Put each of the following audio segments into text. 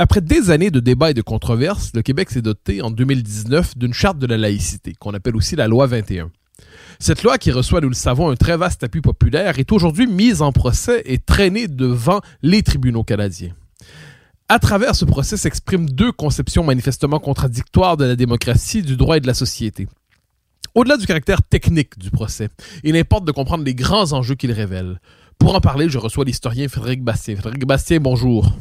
Après des années de débats et de controverses, le Québec s'est doté en 2019 d'une charte de la laïcité, qu'on appelle aussi la loi 21. Cette loi, qui reçoit, nous le savons, un très vaste appui populaire, est aujourd'hui mise en procès et traînée devant les tribunaux canadiens. À travers ce procès s'expriment deux conceptions manifestement contradictoires de la démocratie, du droit et de la société. Au-delà du caractère technique du procès, il importe de comprendre les grands enjeux qu'il révèle. Pour en parler, je reçois l'historien Frédéric Bastien. Frédéric Bastien, bonjour.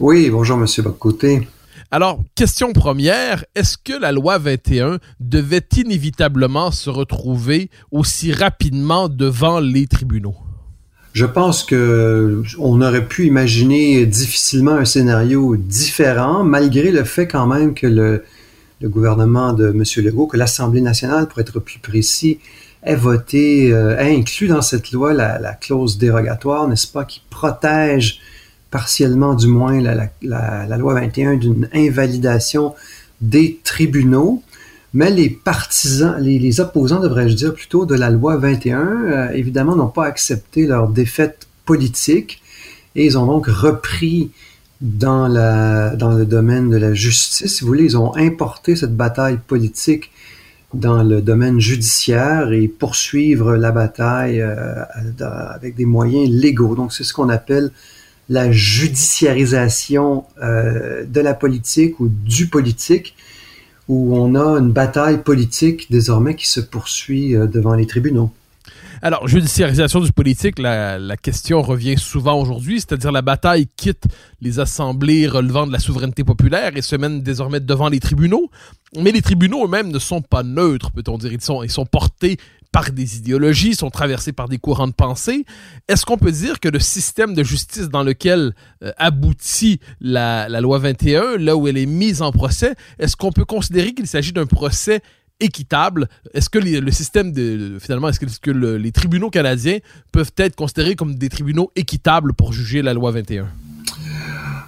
Oui, bonjour, Monsieur Bocoté. Alors, question première, est-ce que la loi 21 devait inévitablement se retrouver aussi rapidement devant les tribunaux? Je pense que on aurait pu imaginer difficilement un scénario différent, malgré le fait quand même que le, gouvernement de M. Legault, que l'Assemblée nationale, pour être plus précis, ait voté, euh, ait inclus dans cette loi la, la clause dérogatoire, n'est-ce pas, qui protège partiellement du moins la, loi 21 d'une invalidation des tribunaux, mais les partisans, les, opposants, devrais-je dire plutôt, de la loi 21, euh, évidemment, n'ont pas accepté leur défaite politique. Et ils ont donc repris dans, le domaine de la justice, si vous voulez, ils ont importé cette bataille politique dans le domaine judiciaire et poursuivre la bataille euh, avec des moyens légaux. Donc, c'est ce qu'on appelle la judiciarisation euh, de la politique ou du politique, où on a une bataille politique désormais qui se poursuit euh, devant les tribunaux. Alors, judiciarisation du politique, la, la question revient souvent aujourd'hui, c'est-à-dire la bataille quitte les assemblées relevant de la souveraineté populaire et se mène désormais devant les tribunaux. Mais les tribunaux eux-mêmes ne sont pas neutres, peut-on dire. Ils sont, ils sont portés par des idéologies, sont traversés par des courants de pensée. Est-ce qu'on peut dire que le système de justice dans lequel euh, aboutit la, loi 21, là où elle est mise en procès, est-ce qu'on peut considérer qu'il s'agit d'un procès équitable? Est-ce que le système de, finalement, est-ce que, les tribunaux canadiens peuvent être considérés comme des tribunaux équitables pour juger la loi 21?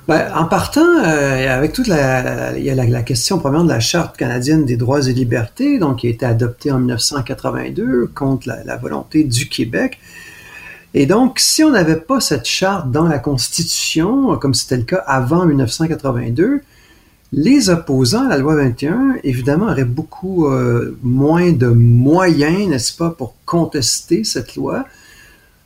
Ben, en partant, euh, avec toute la, il y a la, question premièrement de la Charte canadienne des droits et libertés, donc qui a été adoptée en 1982 contre la, volonté du Québec. Et donc, si on n'avait pas cette charte dans la Constitution, comme c'était le cas avant 1982, les opposants à la loi 21, évidemment, auraient beaucoup euh, moins de moyens, n'est-ce pas, pour contester cette loi.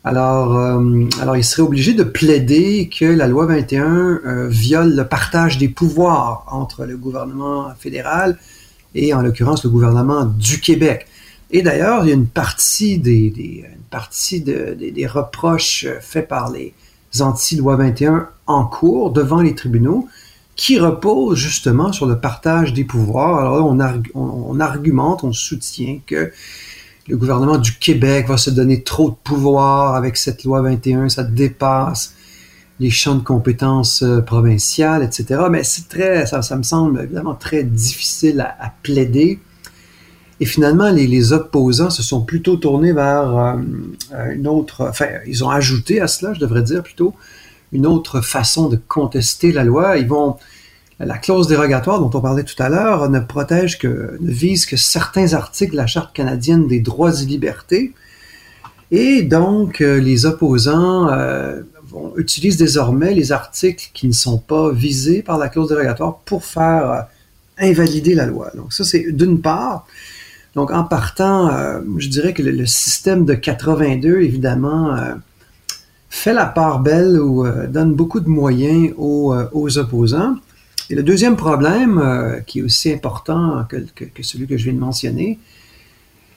Alors, euh, alors, il serait obligé de plaider que la loi 21 euh, viole le partage des pouvoirs entre le gouvernement fédéral et, en l'occurrence, le gouvernement du Québec. Et d'ailleurs, il y a une partie des, une partie des, reproches faits par les anti-loi 21 en cours devant les tribunaux qui reposent justement sur le partage des pouvoirs. Alors là, on, argumente, on soutient que le gouvernement du Québec va se donner trop de pouvoir avec cette loi 21, ça dépasse les champs de compétences euh, provinciales, etc. Mais c'est très, ça, me semble évidemment très difficile à, plaider. Et finalement, les, opposants se sont plutôt tournés vers euh, une autre, enfin, ils ont ajouté à cela, je devrais dire plutôt, une autre façon de contester la loi. Ils la clause dérogatoire dont on parlait tout à l'heure ne protège que, ne vise que certains articles de la Charte canadienne des droits et libertés. Et donc, euh, les opposants euh, utilisent désormais les articles qui ne sont pas visés par la clause dérogatoire pour faire euh, invalider la loi. Donc ça, c'est d'une part. Donc en partant, je dirais que le, système de 82, évidemment, fait la part belle ou donne beaucoup de moyens aux, aux opposants. Et le deuxième problème, euh, qui est aussi important que, celui que je viens de mentionner,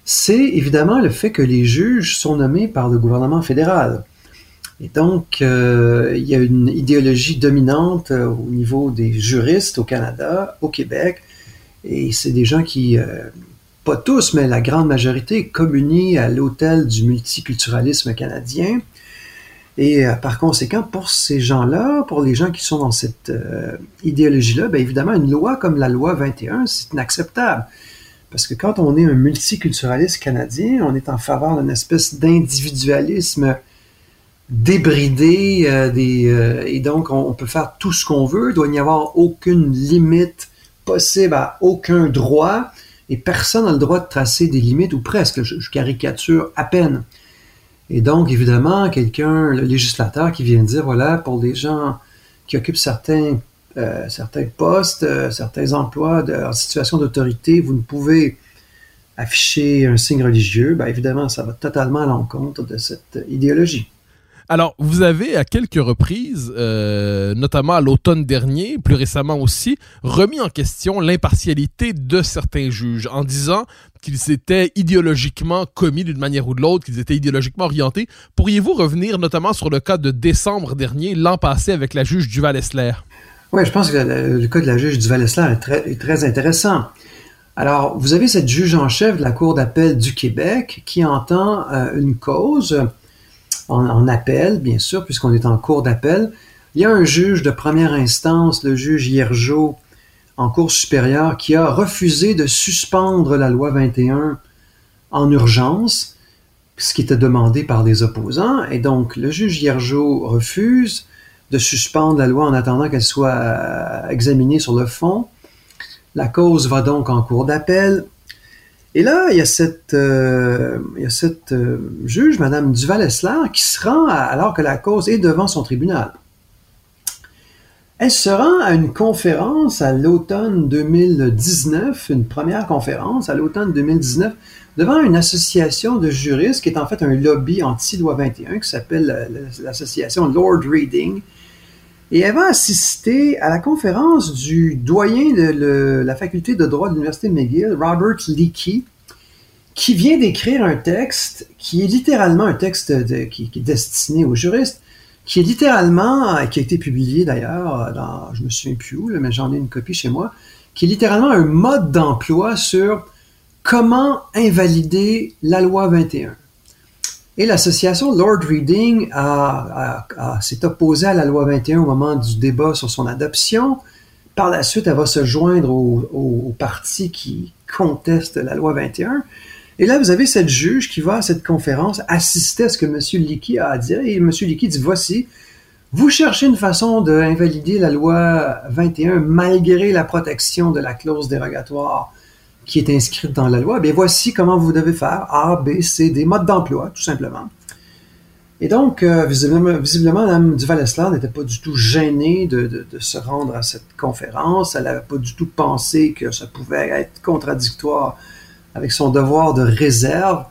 c'est évidemment le fait que les juges sont nommés par le gouvernement fédéral. Et donc, euh, il y a une idéologie dominante euh, au niveau des juristes au Canada, au Québec, et c'est des gens qui, pas tous, mais la grande majorité, communient à l'autel du multiculturalisme canadien. Et euh, par conséquent, pour ces gens-là, pour les gens qui sont dans cette euh, idéologie-là, bien évidemment, une loi comme la loi 21, c'est inacceptable. Parce que quand on est un multiculturaliste canadien, on est en faveur d'une espèce d'individualisme débridé, euh, et donc on, peut faire tout ce qu'on veut, il doit n'y avoir aucune limite possible à aucun droit, et personne n'a le droit de tracer des limites, ou presque, je caricature à peine. Et donc, évidemment, quelqu'un, le législateur qui vient dire, voilà, pour des gens qui occupent certains, euh, postes, euh, certains emplois en situation d'autorité, vous ne pouvez afficher un signe religieux, bien évidemment, ça va totalement à l'encontre de cette idéologie. Alors, vous avez à quelques reprises, euh, notamment à l'automne dernier, plus récemment aussi, remis en question l'impartialité de certains juges en disant qu'ils étaient idéologiquement commis d'une manière ou de l'autre, qu'ils étaient idéologiquement orientés. Pourriez-vous revenir notamment sur le cas de décembre dernier, l'an passé, avec la juge Duval-Essler? Oui, je pense que le, cas de la juge Duval-Essler est très, est très intéressant. Alors, vous avez cette juge en chef de la Cour d'appel du Québec qui entend euh, une cause en, appel, bien sûr, puisqu'on est en cours d'appel. Il y a un juge de première instance, le juge Hiergeau, en cours supérieure, qui a refusé de suspendre la loi 21 en urgence, ce qui était demandé par des opposants. Et donc, le juge Hiergeau refuse de suspendre la loi en attendant qu'elle soit euh, examinée sur le fond. La cause va donc en cours d'appel. Et là, il y a cette, euh, euh, juge, Madame Duval-Essler, qui se rend alors que la cause est devant son tribunal. Elle se rend à une conférence à l'automne 2019, une première conférence à l'automne 2019, devant une association de juristes qui est en fait un lobby anti-loi 21 qui s'appelle l'association Lord Reading. Et elle va assister à la conférence du doyen de la faculté de droit de l'Université McGill, Robert Leakey, qui vient d'écrire un texte qui est littéralement un texte qui, est destiné aux juristes, qui est littéralement, qui a été publié d'ailleurs dans, je me souviens plus où, mais j'en ai une copie chez moi, qui est littéralement un mode d'emploi sur comment invalider la loi 21. Et l'association Lord Reading s'est opposée à la loi 21 au moment du débat sur son adoption. Par la suite, elle va se joindre au, au, parti qui conteste la loi 21. Et là, vous avez cette juge qui va à cette conférence assister à ce que M. Leakey a à dire. Et M. Leakey dit, voici, vous cherchez une façon d'invalider la loi 21 malgré la protection de la clause dérogatoire qui est inscrite dans la loi, bien voici comment vous devez faire A, B, C, D, mode d'emploi, tout simplement. Et donc, euh, visiblement, Mme Duval-Essler n'était pas du tout gênée de, se rendre à cette conférence. Elle n'avait pas du tout pensé que ça pouvait être contradictoire avec son devoir de réserve.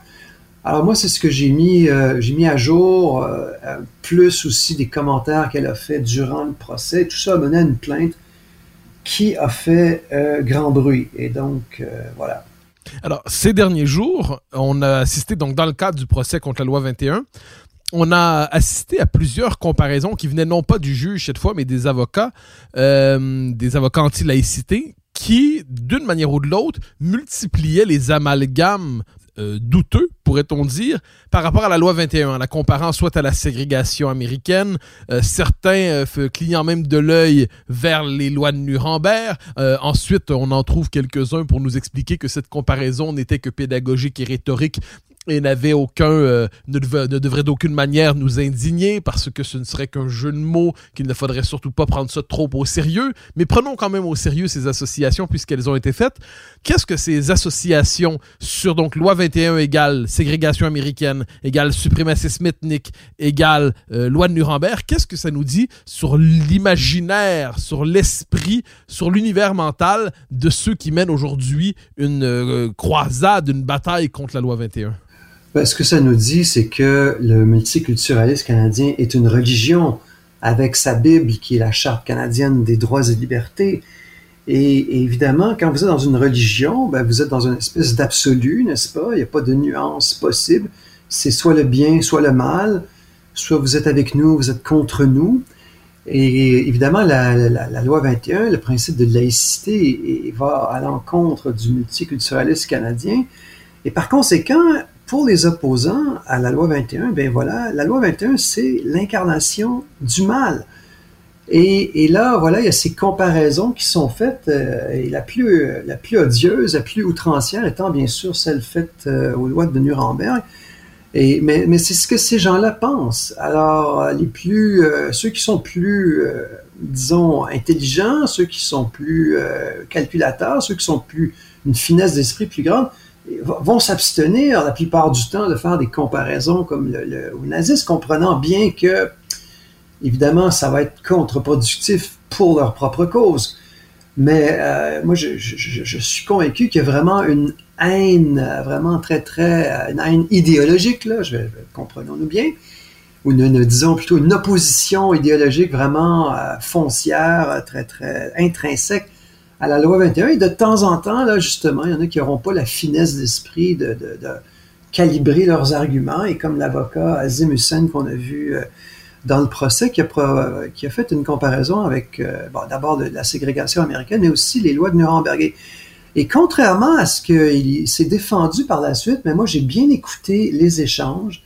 Alors moi, c'est ce que j'ai mis, euh, j'ai mis à jour, euh, plus aussi des commentaires qu'elle a fait durant le procès. Tout ça a mené à une plainte qui a fait euh, grand bruit. Et donc, voilà. Alors, ces derniers jours, on a assisté, donc dans le cadre du procès contre la loi 21, on a assisté à plusieurs comparaisons qui venaient non pas du juge cette fois, mais des avocats, des avocats anti-laïcité, qui, d'une manière ou de l'autre, multipliait les amalgames euh, douteux, pourrait-on dire, par rapport à la loi 21, en la comparant soit à la ségrégation américaine, euh, certains euh, clignant même de l'œil vers les lois de Nuremberg. ensuite, on en trouve quelques-uns pour nous expliquer que cette comparaison n'était que pédagogique et rhétorique et n'avait aucun, euh, ne, devrait d'aucune manière nous indigner parce que ce ne serait qu'un jeu de mots qu'il ne faudrait surtout pas prendre ça trop au sérieux. Mais prenons quand même au sérieux ces associations puisqu'elles ont été faites. Qu'est-ce que ces associations sur donc loi 21 égale ségrégation américaine égale suprémacisme ethnique égale euh, loi de Nuremberg, qu'est-ce que ça nous dit sur l'imaginaire, sur l'esprit, sur l'univers mental de ceux qui mènent aujourd'hui une euh, croisade, une bataille contre la loi 21? Ben, ce que ça nous dit, c'est que le multiculturalisme canadien est une religion avec sa Bible qui est la Charte canadienne des droits et libertés. Et, évidemment, quand vous êtes dans une religion, ben, vous êtes dans une espèce d'absolu, n'est-ce pas? Il n'y a pas de nuance possible. C'est soit le bien, soit le mal. Soit vous êtes avec nous, vous êtes contre nous. Et évidemment, la loi 21, le principe de laïcité, va à l'encontre du multiculturalisme canadien. Et par conséquent, pour les opposants à la loi 21, ben voilà, la loi 21, c'est l'incarnation du mal. Et, là, voilà, il y a ces comparaisons qui sont faites, euh, et la plus, la plus odieuse, la plus outrancière étant bien sûr celle faite euh, aux lois de Nuremberg. Et, mais, c'est ce que ces gens-là pensent. Alors, les plus, euh, ceux qui sont plus, disons, intelligents, ceux qui sont plus calculateurs, ceux qui sont plus, une finesse d'esprit plus grande, vont s'abstenir la plupart du temps de faire des comparaisons comme le, le, nazisme, comprenant bien que évidemment, ça va être contre-productif pour leur propre cause. Mais euh, moi, je, suis convaincu qu'il y a vraiment une haine, vraiment très, très, une haine idéologique, là, comprenons-nous bien, ou une, disons plutôt une opposition idéologique vraiment euh, foncière, très, très intrinsèque à la loi 21. Et de temps en temps, là, justement, il y en a qui n'auront pas la finesse d'esprit de, calibrer leurs arguments. Et comme l'avocat Azim Hussein qu'on a vu euh, dans le procès qui a, fait une comparaison avec euh, d'abord de la ségrégation américaine, mais aussi les lois de Nuremberg. Et, contrairement à ce qu'il s'est défendu par la suite, mais moi j'ai bien écouté les échanges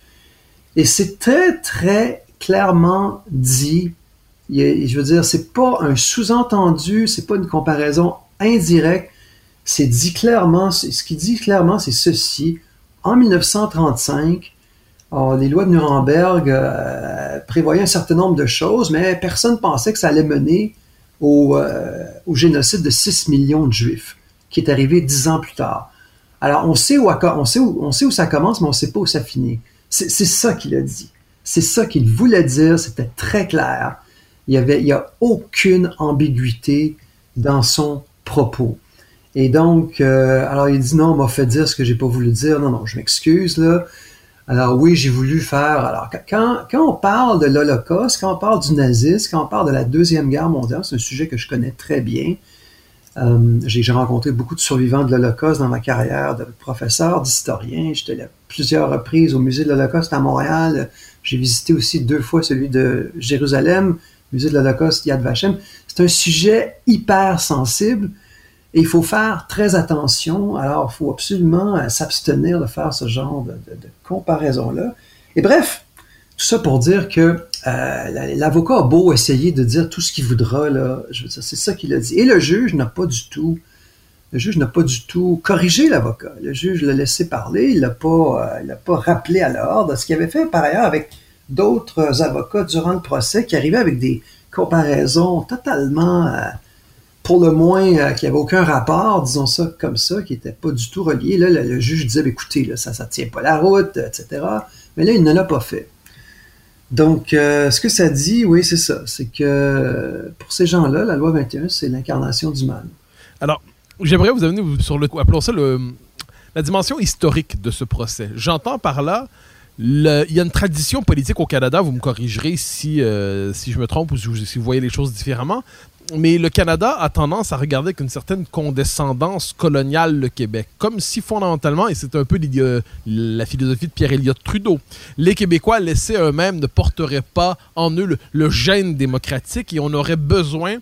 et c'est très très clairement dit. Je veux dire, c'est pas un sous-entendu, c'est pas une comparaison indirecte. C'est dit clairement, ce qu'il dit clairement, c'est ceci. En 1935, les lois de Nuremberg euh, prévoyaient un certain nombre de choses, mais personne ne pensait que ça allait mener euh, au, génocide de 6 millions de Juifs, qui est arrivé dix ans plus tard. Alors, on sait où ça commence, mais on ne sait pas où ça finit. C'est ça qu'il a dit. C'est ça qu'il voulait dire, c'était très clair. Il n'y avait, il y a aucune ambiguïté dans son propos. Et donc, euh, alors il dit non, on m'a fait dire ce que j'ai pas voulu dire. Non, non, je m'excuse là. Alors oui, j'ai voulu faire. Alors quand, quand on parle de l'Holocauste, quand on parle du nazisme, quand on parle de la Deuxième Guerre mondiale, c'est un sujet que je connais très bien. Euh, j'ai rencontré beaucoup de survivants de l'Holocauste dans ma carrière de professeur, d'historien. J'étais à plusieurs reprises au musée de l'Holocauste à Montréal. J'ai visité aussi deux fois celui de Jérusalem, musée de l'Holocauste Yad Vashem. C'est un sujet hyper sensible et il faut faire très attention. Alors, il faut absolument euh, s'abstenir de faire ce genre de, comparaison-là. Et bref, tout ça pour dire que euh, l'avocat a beau essayer de dire tout ce qu'il voudra, là, c'est ça qu'il a dit. Et le juge n'a pas du tout, le juge n'a pas du tout corrigé l'avocat. Le juge l'a laissé parler, il l'a pas, euh, l'a pas rappelé à l'ordre, ce qu'il avait fait par ailleurs avec d'autres avocats durant le procès qui arrivaient avec des comparaisons totalement pour le moins, euh, qu'il n'y avait aucun rapport, disons ça comme ça, qui n'était pas du tout relié. Là, le, juge disait, écoutez, là, ça ne tient pas la route, etc. Mais là, il ne l'a pas fait. Donc, euh, ce que ça dit, oui, c'est ça. C'est que pour ces gens-là, la loi 21, c'est l'incarnation du mal. Alors, j'aimerais vous amener sur le, appelons ça le, la dimension historique de ce procès. J'entends par là il y a une tradition politique au Canada, vous me corrigerez si, euh, si je me trompe ou si vous, voyez les choses différemment, mais le Canada a tendance à regarder avec une certaine condescendance coloniale le Québec, comme si fondamentalement, et c'est un peu la philosophie de pierre Elliott Trudeau, les Québécois laissés eux-mêmes ne porteraient pas en eux le, le gène démocratique et on aurait besoin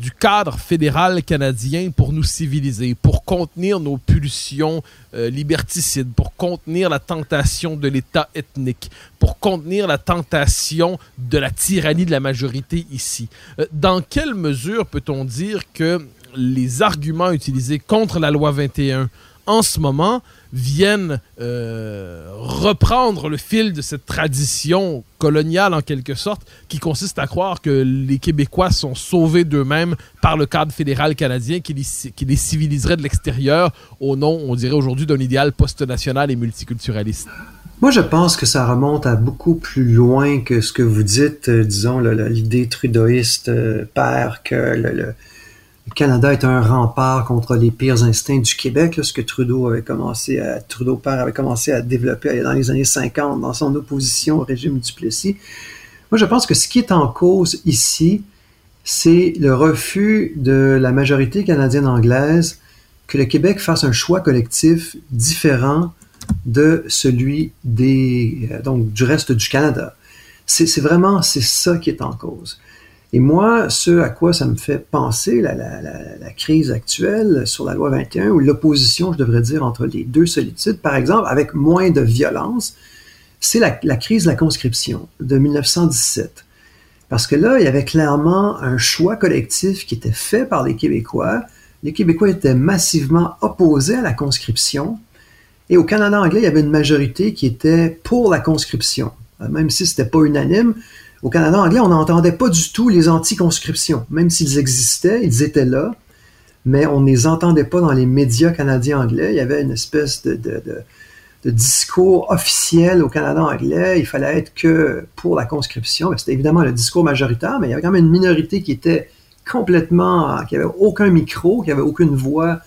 du cadre fédéral canadien pour nous civiliser, pour contenir nos pulsions euh, liberticides, pour contenir la tentation de l'État ethnique, pour contenir la tentation de la tyrannie de la majorité ici. Euh, dans quelle mesure peut-on dire que les arguments utilisés contre la loi 21 en ce moment viennent euh, reprendre le fil de cette tradition coloniale en quelque sorte qui consiste à croire que les Québécois sont sauvés d'eux-mêmes par le cadre fédéral canadien qui les, qui les civiliserait de l'extérieur au nom, on dirait aujourd'hui, d'un idéal post-national et multiculturaliste. Moi, je pense que ça remonte à beaucoup plus loin que ce que vous dites, euh, disons, l'idée trudeauiste euh, père que le Canada est un rempart contre les pires instincts du Québec, ce que Trudeau avait commencé à, Trudeau père avait commencé à développer dans les années 50 dans son opposition au régime du Plessis. Moi, je pense que ce qui est en cause ici, c'est le refus de la majorité canadienne anglaise que le Québec fasse un choix collectif différent de celui des, euh, donc, du reste du Canada. C'est vraiment, c'est ça qui est en cause. Et moi, ce à quoi ça me fait penser, la, la, crise actuelle sur la loi 21, ou l'opposition, je devrais dire, entre les deux solitudes, par exemple, avec moins de violence, c'est la, crise de la conscription de 1917. Parce que là, il y avait clairement un choix collectif qui était fait par les Québécois. Les Québécois étaient massivement opposés à la conscription. Et au Canada anglais, il y avait une majorité qui était pour la conscription. Même si ce n'était pas unanime, au Canada anglais, on n'entendait pas du tout les anti-conscriptions. Même s'ils existaient, ils étaient là, mais on ne les entendait pas dans les médias canadiens anglais. Il y avait une espèce de, discours officiel au Canada anglais. Il fallait être que pour la conscription. C'était évidemment le discours majoritaire, mais il y avait quand même une minorité qui était complètement, qui avait aucun micro, qui avait aucune voix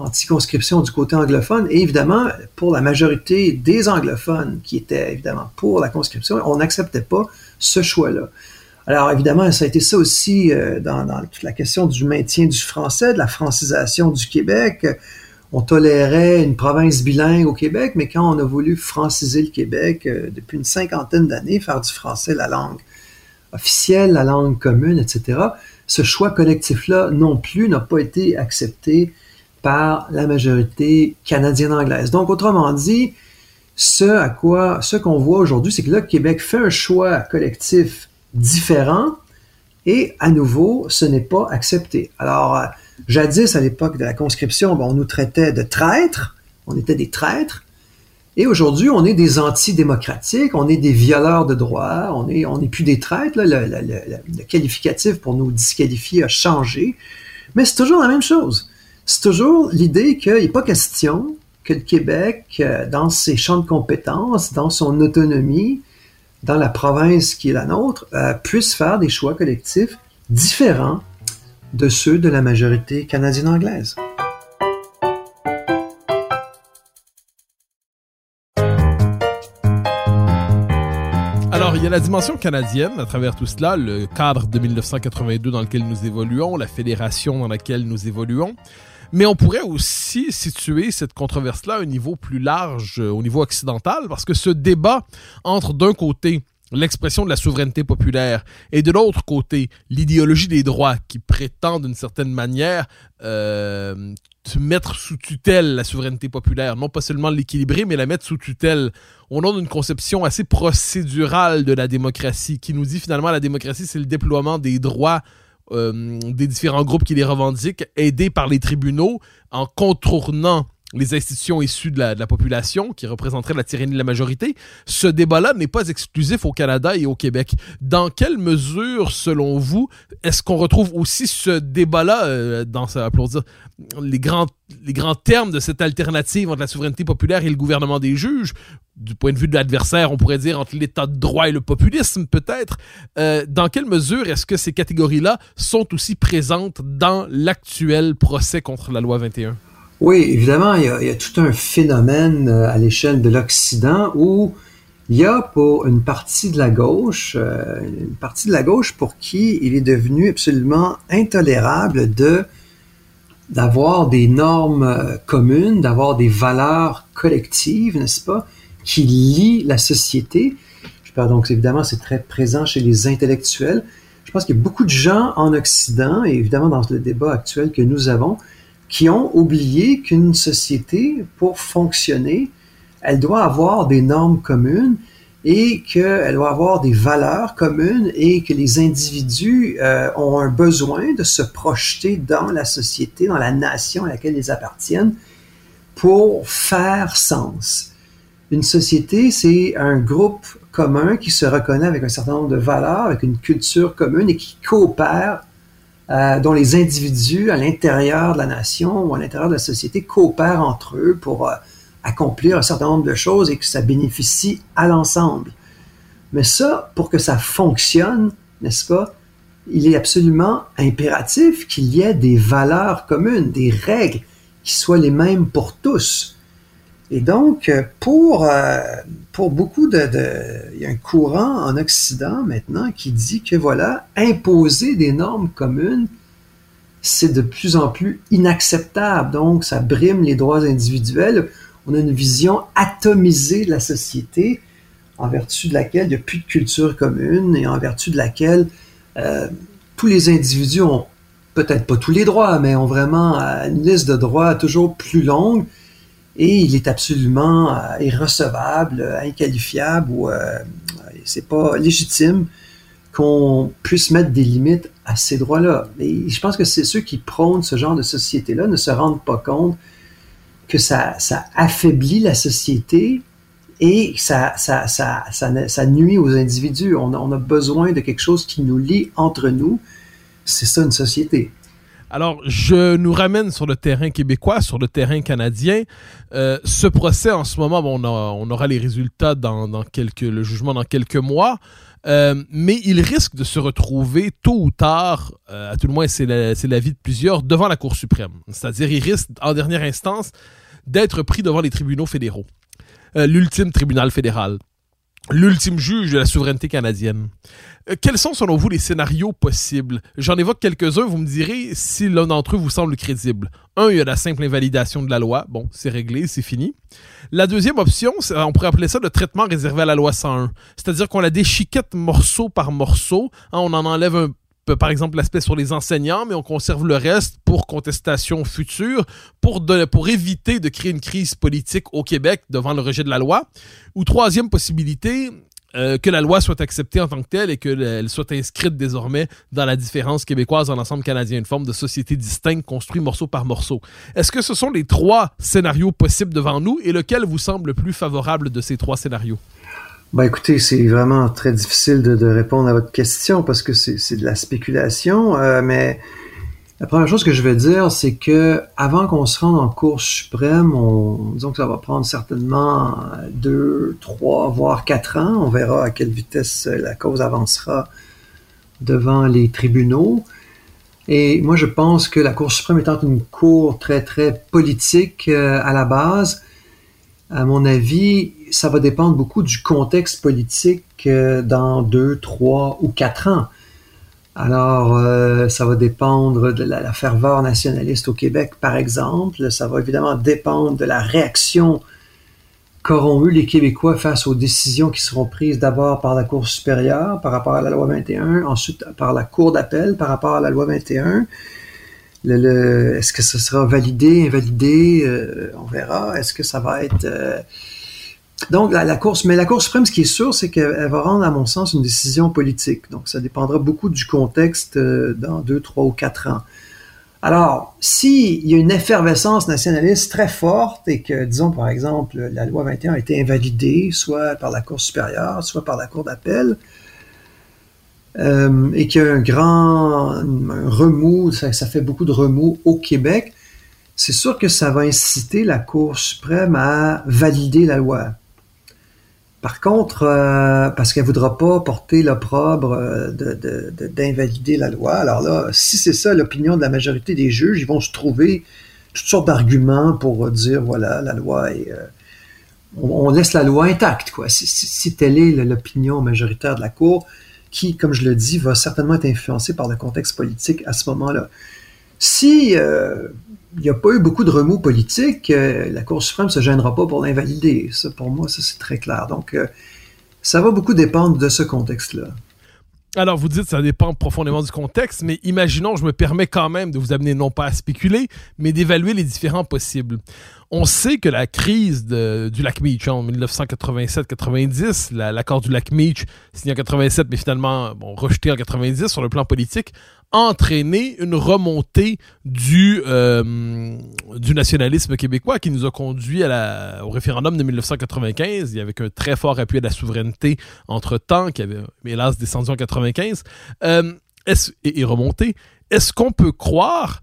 anti-conscription du côté anglophone. Et évidemment, pour la majorité des anglophones qui étaient évidemment pour la conscription, on n'acceptait pas ce choix-là. Alors évidemment, ça a été ça aussi euh, dans, toute la question du maintien du français, de la francisation du Québec. On tolérait une province bilingue au Québec, mais quand on a voulu franciser le Québec euh, depuis une cinquantaine d'années, faire du français la langue officielle, la langue commune, etc., ce choix collectif-là non plus n'a pas été accepté par la majorité canadienne-anglaise. Donc, autrement dit, ce à quoi, ce qu'on voit aujourd'hui, c'est que là, Québec fait un choix collectif différent et à nouveau, ce n'est pas accepté. Alors, jadis, à l'époque de la conscription, on nous traitait de traîtres, on était des traîtres, et aujourd'hui, on est des antidémocratiques, on est des violeurs de droits, on n'est est plus des traîtres. le, le, qualificatif pour nous disqualifier a changé, mais c'est toujours la même chose. C'est toujours l'idée qu'il n'est pas question que le Québec, euh, dans ses champs de compétences, dans son autonomie, dans la province qui est la nôtre, euh, puisse faire des choix collectifs différents de ceux de la majorité canadienne-anglaise. Alors, il y a la dimension canadienne à travers tout cela, le cadre de 1982 dans lequel nous évoluons, la fédération dans laquelle nous évoluons. Mais on pourrait aussi situer cette controverse-là à un niveau plus large, euh, au niveau occidental, parce que ce débat entre d'un côté l'expression de la souveraineté populaire et de l'autre côté l'idéologie des droits qui prétend d'une certaine manière euh, mettre sous tutelle la souveraineté populaire, non pas seulement l'équilibrer, mais la mettre sous tutelle au nom d'une conception assez procédurale de la démocratie qui nous dit finalement la démocratie c'est le déploiement des droits des différents groupes qui les revendiquent, aidés par les tribunaux en contournant les institutions issues de la, population, qui représenteraient la tyrannie de la majorité, ce débat-là n'est pas exclusif au Canada et au Québec. Dans quelle mesure, selon vous, est-ce qu'on retrouve aussi ce débat-là euh, dans dire, les grands, les grands termes de cette alternative entre la souveraineté populaire et le gouvernement des juges? Du point de vue de l'adversaire, on pourrait dire entre l'état de droit et le populisme peut-être. Euh, dans quelle mesure est-ce que ces catégories-là sont aussi présentes dans l'actuel procès contre la loi 21? Oui, évidemment, il y a, tout un phénomène euh, à l'échelle de l'Occident où il y a pour une partie de la gauche, euh, une partie de la gauche pour qui il est devenu absolument intolérable de d'avoir des normes communes, d'avoir des valeurs collectives, n'est-ce pas, qui lie la société. Je parle donc évidemment, c'est très présent chez les intellectuels. Je pense qu'il y a beaucoup de gens en Occident, et évidemment dans le débat actuel que nous avons, qui ont oublié qu'une société, pour fonctionner, elle doit avoir des normes communes et qu'elle doit avoir des valeurs communes et que les individus euh, ont un besoin de se projeter dans la société, dans la nation à laquelle ils appartiennent pour faire sens. Une société, c'est un groupe commun qui se reconnaît avec un certain nombre de valeurs, avec une culture commune et qui coopère, euh, dont les individus à l'intérieur de la nation ou à l'intérieur de la société coopèrent entre eux pour euh, accomplir un certain nombre de choses et que ça bénéficie à l'ensemble. Mais ça, pour que ça fonctionne, n'est-ce pas, il est absolument impératif qu'il y ait des valeurs communes, des règles qui soient les mêmes pour tous. Et donc, pour, euh, pour beaucoup de, de, Il y a un courant en Occident maintenant qui dit que, voilà, imposer des normes communes, c'est de plus en plus inacceptable. Donc, ça brime les droits individuels. On a une vision atomisée de la société en vertu de laquelle il n'y a plus de culture commune et en vertu de laquelle euh, tous les individus ont peut-être pas tous les droits, mais ont vraiment une liste de droits toujours plus longue et il est absolument irrecevable, inqualifiable ou c'est pas légitime qu'on puisse mettre des limites à ces droits-là. Et je pense que c'est ceux qui prônent ce genre de société-là ne se rendent pas compte que ça, affaiblit la société et ça, ça, nuit aux individus. On a besoin de quelque chose qui nous lie entre nous. C'est ça une société. Alors, je nous ramène sur le terrain québécois, sur le terrain canadien. Euh, ce procès, en ce moment, bon, on, aura les résultats dans, dans, quelques, le jugement dans quelques mois. Euh, mais il risque de se retrouver tôt ou tard, euh, à tout le moins c'est l'avis de plusieurs, devant la Cour suprême. C'est-à-dire il risque en dernière instance d'être pris devant les tribunaux fédéraux, euh, l'ultime tribunal fédéral, l'ultime juge de la souveraineté canadienne. Euh, quels sont selon vous les scénarios possibles? J'en évoque quelques-uns, vous me direz si l'un d'entre eux vous semble crédible. Un, il y a la simple invalidation de la loi. Bon, c'est réglé, c'est fini. La deuxième option, on pourrait appeler ça le traitement réservé à la loi 101. C'est-à-dire qu'on la déchiquette morceau par morceau. Hein, on en enlève un par exemple l'aspect sur les enseignants, mais on conserve le reste pour contestation future, pour, pour éviter de créer une crise politique au Québec devant le rejet de la loi. Ou troisième possibilité, euh, que la loi soit acceptée en tant que telle et qu'elle soit inscrite désormais dans la différence québécoise dans l'ensemble canadien, une forme de société distincte construite morceau par morceau. Est-ce que ce sont les trois scénarios possibles devant nous et lequel vous semble le plus favorable de ces trois scénarios? Ben écoutez, c'est vraiment très difficile de, répondre à votre question parce que c'est de la spéculation, euh, mais la première chose que je vais dire, c'est que avant qu'on se rende en Cour suprême, on, disons que ça va prendre certainement deux, trois, voire quatre ans. On verra à quelle vitesse la cause avancera devant les tribunaux. Et moi, je pense que la Cour suprême étant une cour très, très politique euh, à la base, à mon avis, ça va dépendre beaucoup du contexte politique euh, dans deux, trois ou quatre ans. Alors, euh, ça va dépendre de la, ferveur nationaliste au Québec, par exemple. Ça va évidemment dépendre de la réaction qu'auront eu les Québécois face aux décisions qui seront prises d'abord par la Cour supérieure par rapport à la loi 21, ensuite par la Cour d'appel par rapport à la loi 21. Est-ce que ce sera validé, invalidé? Euh, on verra. Est-ce que ça va être... donc, la, mais la Cour suprême, ce qui est sûr, c'est qu'elle va rendre, à mon sens, une décision politique. Donc, ça dépendra beaucoup du contexte euh, dans deux, trois ou quatre ans. Alors, s'il y a une effervescence nationaliste très forte et que, disons, par exemple, la loi 21 a été invalidée, soit par la Cour supérieure, soit par la Cour d'appel, euh, et qu'il y a un grand remous, ça, fait beaucoup de remous au Québec, c'est sûr que ça va inciter la Cour suprême à valider la loi. Par contre, euh, parce qu'elle voudra pas porter l'opprobre euh, d'invalider la loi, alors là, si c'est ça l'opinion de la majorité des juges, ils vont se trouver toutes sortes d'arguments pour dire, voilà, la loi est... Euh, on, laisse la loi intacte, quoi. Si, si telle est l'opinion majoritaire de la Cour, qui, comme je le dis, va certainement être influencée par le contexte politique à ce moment-là. Si il n'y a pas eu beaucoup de remous politiques, euh, la Cour suprême ne se gênera pas pour l'invalider. Ça, pour moi, ça c'est très clair. Donc, euh, ça va beaucoup dépendre de ce contexte-là. Alors, vous dites que ça dépend profondément du contexte, mais imaginons, je me permets quand même de vous amener non pas à spéculer, mais d'évaluer les différents possibles. On sait que la crise du lac Meach en 1987-90, l'accord du lac Meach signé en 87, mais finalement bon, rejeté en 90 sur le plan politique, a entraîné une remontée du, euh, nationalisme québécois qui nous a conduit au référendum de 1995. Il y avait un très fort appui à la souveraineté entre-temps, qui avait hélas descendu en 95, euh, et, et remonté. Est-ce qu'on peut croire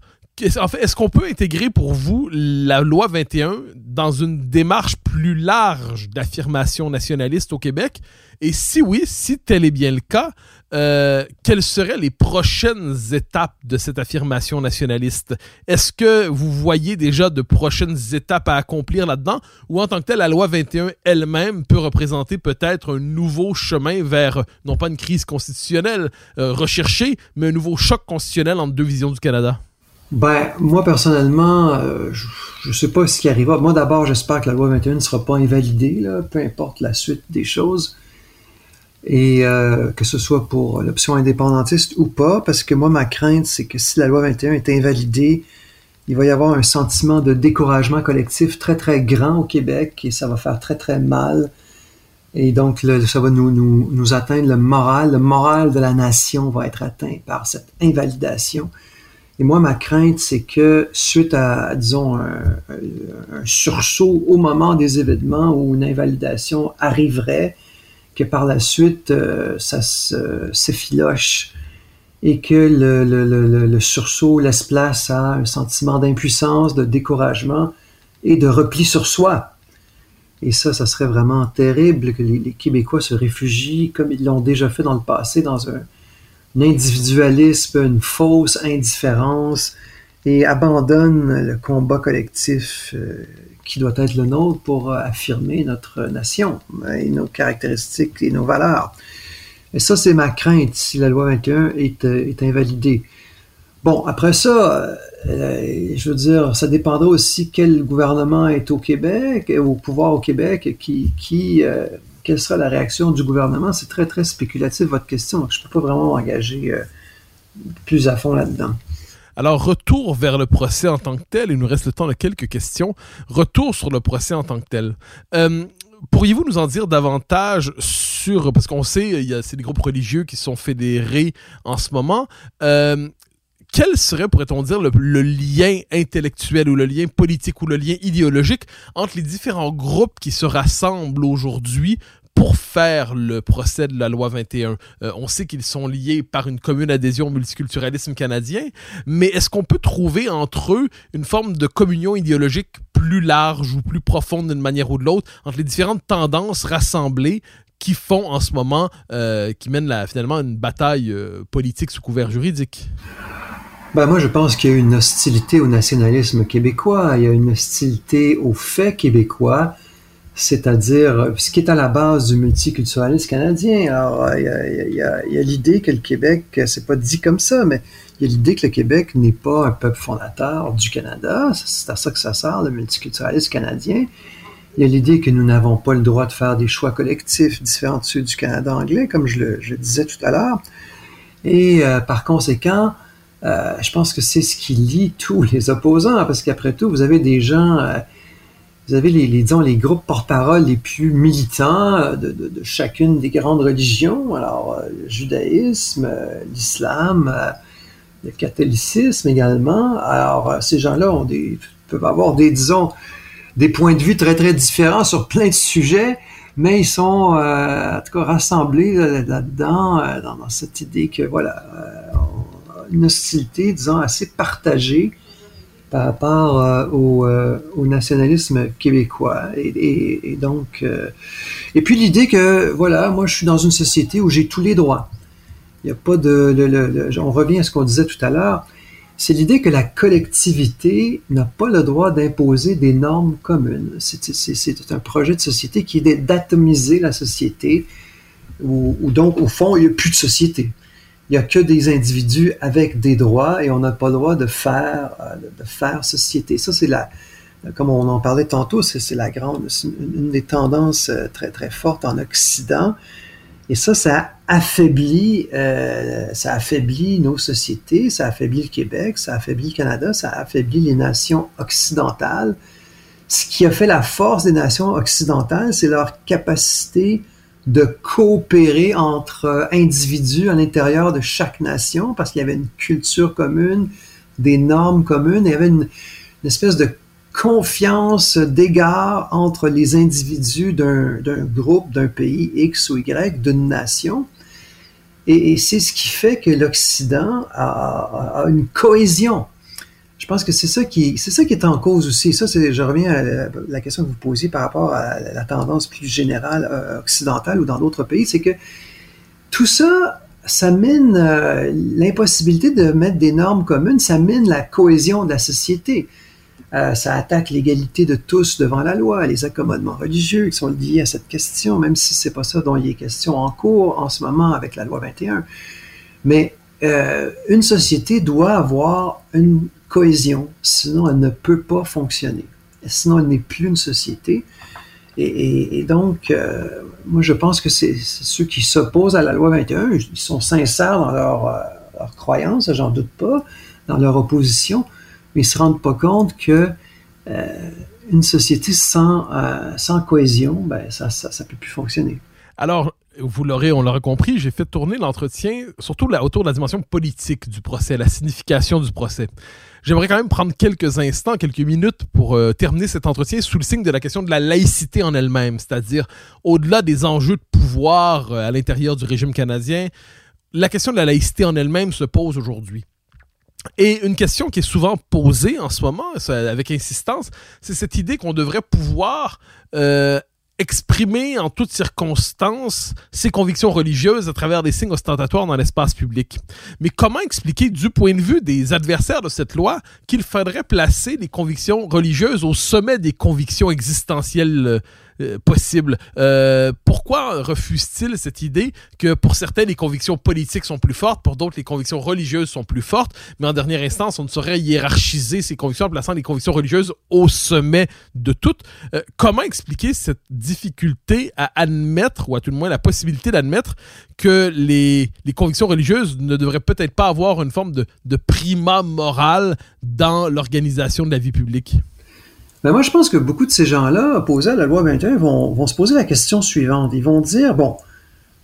en fait, est-ce qu'on peut intégrer pour vous la loi 21 dans une démarche plus large d'affirmation nationaliste au Québec? Et si oui, si tel est bien le cas, euh, quelles seraient les prochaines étapes de cette affirmation nationaliste? Est-ce que vous voyez déjà de prochaines étapes à accomplir là-dedans? Ou en tant que tel, la loi 21 elle-même peut représenter peut-être un nouveau chemin vers, non pas une crise constitutionnelle euh, recherchée, mais un nouveau choc constitutionnel entre deux visions du Canada? Ben, moi, personnellement, euh, je ne sais pas ce qui arrivera. Moi, d'abord, j'espère que la loi 21 ne sera pas invalidée, peu importe la suite des choses. et euh, que ce soit pour l'option indépendantiste ou pas, parce que moi, ma crainte, c'est que si la loi 21 est invalidée, il va y avoir un sentiment de découragement collectif très, très grand au Québec et ça va faire très, très mal. Et donc, ça va nous, nous, nous atteindre le moral. Le moral de la nation va être atteint par cette invalidation. Et moi, ma crainte, c'est que suite à, disons, un, sursaut au moment des événements où une invalidation arriverait, que par la suite, euh, ça s'effiloche et que le, le, le, le, sursaut laisse place à un sentiment d'impuissance, de découragement et de repli sur soi. Et ça, ça serait vraiment terrible que les, Québécois se réfugient, comme ils l'ont déjà fait dans le passé, dans un, individualisme, une fausse indifférence, et abandonnent le combat collectif euh, qui doit être le nôtre pour euh, affirmer notre nation et nos caractéristiques et nos valeurs. Et ça, c'est ma crainte si la loi 21 est, euh, est invalidée. Bon, après ça, je veux dire, ça dépendra aussi quel gouvernement est au Québec, au pouvoir au Québec, qui, qui quelle sera la réaction du gouvernement? C'est très, très spéculatif, votre question. Donc, je ne peux pas vraiment m'engager plus à fond là-dedans. Alors, retour vers le procès en tant que tel. Il nous reste le temps de quelques questions. Retour sur le procès en tant que tel. Pourriez-vous nous en dire davantage sur, parce qu'on sait, c'est des groupes religieux qui sont fédérés en ce moment. Euh, quel serait, pourrait-on dire, le, lien intellectuel ou le lien politique ou le lien idéologique entre les différents groupes qui se rassemblent aujourd'hui pour faire le procès de la loi 21. Euh, on sait qu'ils sont liés par une commune adhésion au multiculturalisme canadien, mais est-ce qu'on peut trouver entre eux une forme de communion idéologique plus large ou plus profonde d'une manière ou de l'autre entre les différentes tendances rassemblées qui font en ce moment, euh, qui mènent finalement une bataille euh, politique sous couvert juridique? Ben moi, je pense qu'il y a une hostilité au nationalisme québécois, il y a une hostilité aux faits québécois, c'est-à-dire ce qui est à la base du multiculturalisme canadien. Alors, il y a, l'idée que le Québec, c'est pas dit comme ça, mais il y a l'idée que le Québec n'est pas un peuple fondateur du Canada. C'est à ça que ça sert, le multiculturalisme canadien. Il y a l'idée que nous n'avons pas le droit de faire des choix collectifs différents de ceux du Canada anglais, comme je le, disais tout à l'heure. Et euh, par conséquent, euh, je pense que c'est ce qui lie tous les opposants, parce qu'après tout, vous avez des gens... Euh, vous avez les, disons, les groupes porte-parole les plus militants euh, de, chacune des grandes religions. Alors, euh, le judaïsme, euh, l'islam, le catholicisme également. Alors, ces gens-là peuvent avoir des, disons, des points de vue très, très différents sur plein de sujets, mais ils sont, en tout cas, rassemblés là-dedans, dans, dans, cette idée que, voilà, une hostilité, disons, assez partagée par rapport euh, euh, au, nationalisme québécois. Et, donc, euh, et puis l'idée que, voilà, moi je suis dans une société où j'ai tous les droits. Il n'y a pas de... on revient à ce qu'on disait tout à l'heure. C'est l'idée que la collectivité n'a pas le droit d'imposer des normes communes. C'est un projet de société qui est d'atomiser la société, où, où donc, au fond, il n'y a plus de société il n'y a que des individus avec des droits et on n'a pas le droit de faire, euh, de faire société. Ça, c'est la, comme on en parlait tantôt, c'est la grande, une des tendances euh, très, très fortes en Occident. Et ça, ça affaiblit, euh, ça affaiblit nos sociétés, ça affaiblit le Québec, ça affaiblit le Canada, ça affaiblit les nations occidentales. Ce qui a fait la force des nations occidentales, c'est leur capacité de coopérer entre individus à l'intérieur de chaque nation parce qu'il y avait une culture commune, des normes communes, il y avait une, espèce de confiance d'égard entre les individus d'un groupe, d'un pays X ou Y, d'une nation. Et, c'est ce qui fait que l'Occident a, une cohésion je pense que c'est ça qui c'est ça qui est en cause aussi. Ça, c'est, je reviens à la question que vous posiez par rapport à la tendance plus générale euh, occidentale ou dans d'autres pays, c'est que tout ça, ça mine euh, l'impossibilité de mettre des normes communes, ça mine la cohésion de la société. Euh, ça attaque l'égalité de tous devant la loi, les accommodements religieux qui sont liés à cette question, même si c'est pas ça dont il est question en cours en ce moment avec la loi 21. Mais une société doit avoir une cohésion, sinon elle ne peut pas fonctionner. Sinon, elle n'est plus une société. Et, donc, euh, moi, je pense que ceux qui s'opposent à la loi 21, ils sont sincères dans leur, euh, leur croyance, j'en doute pas, dans leur opposition, mais ils se rendent pas compte que euh, une société sans, sans cohésion, ben, ça, ça, ça peut plus fonctionner. Alors, vous l'aurez, on l'aura compris, j'ai fait tourner l'entretien surtout autour de la dimension politique du procès, la signification du procès. J'aimerais quand même prendre quelques instants, quelques minutes pour euh, terminer cet entretien sous le signe de la question de la laïcité en elle-même, c'est-à-dire au-delà des enjeux de pouvoir euh, à l'intérieur du régime canadien, la question de la laïcité en elle-même se pose aujourd'hui. Et une question qui est souvent posée en ce moment, avec insistance, c'est cette idée qu'on devrait pouvoir euh, exprimer en toutes circonstances ses convictions religieuses à travers des signes ostentatoires dans l'espace public. Mais comment expliquer du point de vue des adversaires de cette loi qu'il faudrait placer les convictions religieuses au sommet des convictions existentielles euh, possible. Euh, pourquoi refuse-t-il cette idée que pour certains, les convictions politiques sont plus fortes, pour d'autres, les convictions religieuses sont plus fortes, mais en dernière instance, on ne saurait hiérarchiser ces convictions en plaçant les convictions religieuses au sommet de toutes. Euh, comment expliquer cette difficulté à admettre, ou à tout le moins la possibilité d'admettre, que les, les convictions religieuses ne devraient peut-être pas avoir une forme de, de primat moral dans l'organisation de la vie publique? Ben moi, je pense que beaucoup de ces gens-là, opposés à la loi 21, vont, vont, se poser la question suivante. Ils vont dire, bon,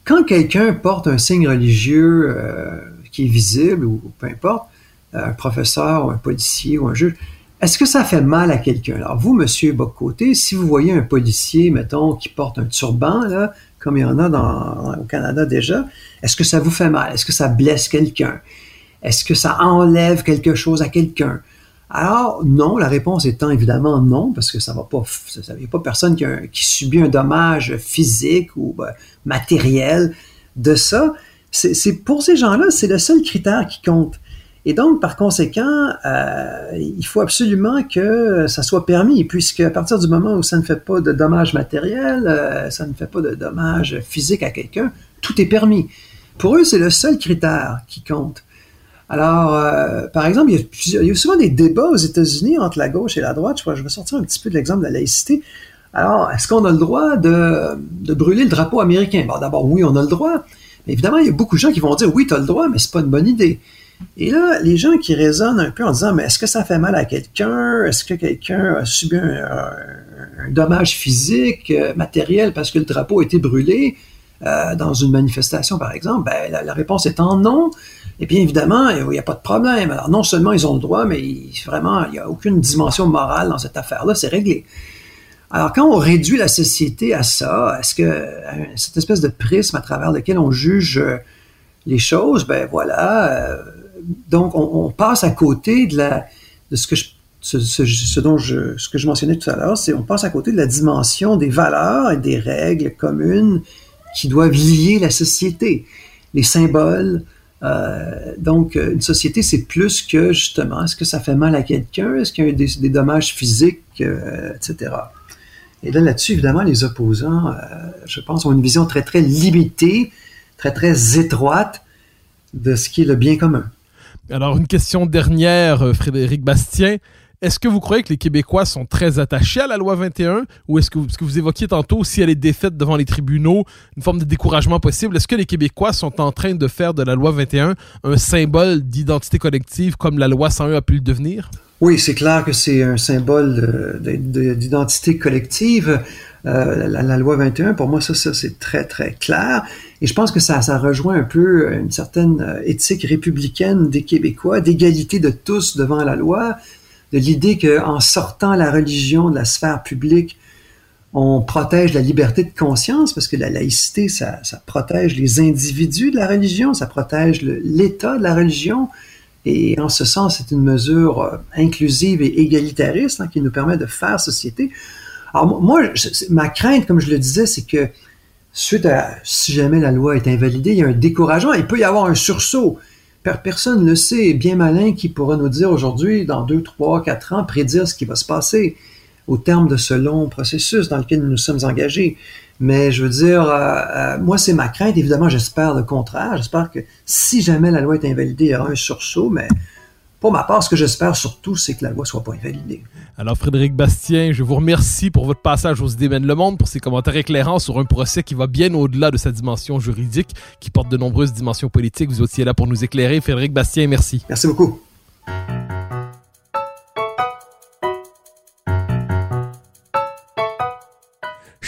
quand quelqu'un porte un signe religieux euh, qui est visible, ou, peu importe, un professeur ou un policier ou un juge, est-ce que ça fait mal à quelqu'un? Alors, vous, monsieur Bocoté, si vous voyez un policier, mettons, qui porte un turban, là, comme il y en a dans, au Canada déjà, est-ce que ça vous fait mal? Est-ce que ça blesse quelqu'un? Est-ce que ça enlève quelque chose à quelqu'un? Alors, non, la réponse étant évidemment non, parce que ça va pas, ça, n'y a pas personne qui, qui, subit un dommage physique ou ben, matériel de ça. C'est pour ces gens-là, c'est le seul critère qui compte. Et donc, par conséquent, euh, il faut absolument que ça soit permis, puisque à partir du moment où ça ne fait pas de dommages matériels, euh, ça ne fait pas de dommages physiques à quelqu'un, tout est permis. Pour eux, c'est le seul critère qui compte. Alors, euh, par exemple, il y, a souvent des débats aux États-Unis entre la gauche et la droite. Je, vais sortir un petit peu de l'exemple de la laïcité. Alors, est-ce qu'on a le droit de, brûler le drapeau américain? Bon, d'abord, oui, on a le droit. Mais évidemment, il y a beaucoup de gens qui vont dire, oui, tu as le droit, mais c'est pas une bonne idée. Et là, les gens qui raisonnent un peu en disant, mais est-ce que ça fait mal à quelqu'un? Est-ce que quelqu'un a subi un, dommage physique, euh, matériel, parce que le drapeau a été brûlé euh, dans une manifestation, par exemple? Ben, la, la réponse étant non. Et bien évidemment, il n'y a pas de problème. Alors non seulement ils ont le droit, mais vraiment, il n'y a aucune dimension morale dans cette affaire-là, c'est réglé. Alors quand on réduit la société à ça, est-ce que cette espèce de prisme à travers lequel on juge euh, les choses, ben voilà, euh, donc on, passe à côté de la de ce que je ce, dont je, ce que je mentionnais tout à l'heure, c'est on passe à côté de la dimension des valeurs et des règles communes qui doivent lier la société. Les symboles, euh, donc, une société, c'est plus que justement, est-ce que ça fait mal à quelqu'un? Est-ce qu'il y a des, dommages physiques, euh, etc. Et là, là-dessus, évidemment, les opposants, euh, je pense, ont une vision très, très limitée, très, très étroite de ce qui est le bien commun. Alors, une question dernière, Frédéric Bastien. Est-ce que vous croyez que les Québécois sont très attachés à la loi 21 ou est-ce que, ce que vous évoquiez tantôt, si elle est défaite devant les tribunaux, une forme de découragement possible, est-ce que les Québécois sont en train de faire de la loi 21 un symbole d'identité collective comme la loi 101 a pu le devenir? Oui, c'est clair que c'est un symbole d'identité collective. Euh, la, loi 21, pour moi, ça, ça c'est très, très clair. Et je pense que ça, ça rejoint un peu une certaine euh, éthique républicaine des Québécois, d'égalité de tous devant la loi de l'idée qu'en sortant la religion de la sphère publique, on protège la liberté de conscience, parce que la laïcité, ça, protège les individus de la religion, ça protège l'état de la religion, et en ce sens, c'est une mesure euh, inclusive et égalitariste hein, qui nous permet de faire société. Alors moi, ma crainte, comme je le disais, c'est que suite à si jamais la loi est invalidée, il y a un découragement, il peut y avoir un sursaut personne ne le sait. Bien malin qui pourra nous dire aujourd'hui, dans deux, trois, quatre ans, prédire ce qui va se passer au terme de ce long processus dans lequel nous nous sommes engagés. Mais je veux dire, euh, euh, moi, c'est ma crainte. Évidemment, j'espère le contraire. J'espère que si jamais la loi est invalidée, il y aura un sursaut, mais pour ma part, ce que j'espère surtout, c'est que la loi soit pas invalidée. Alors, Frédéric Bastien, je vous remercie pour votre passage aux idées le monde, pour ces commentaires éclairants sur un procès qui va bien au-delà de sa dimension juridique, qui porte de nombreuses dimensions politiques. Vous étiez là pour nous éclairer. Frédéric Bastien, merci. Merci beaucoup.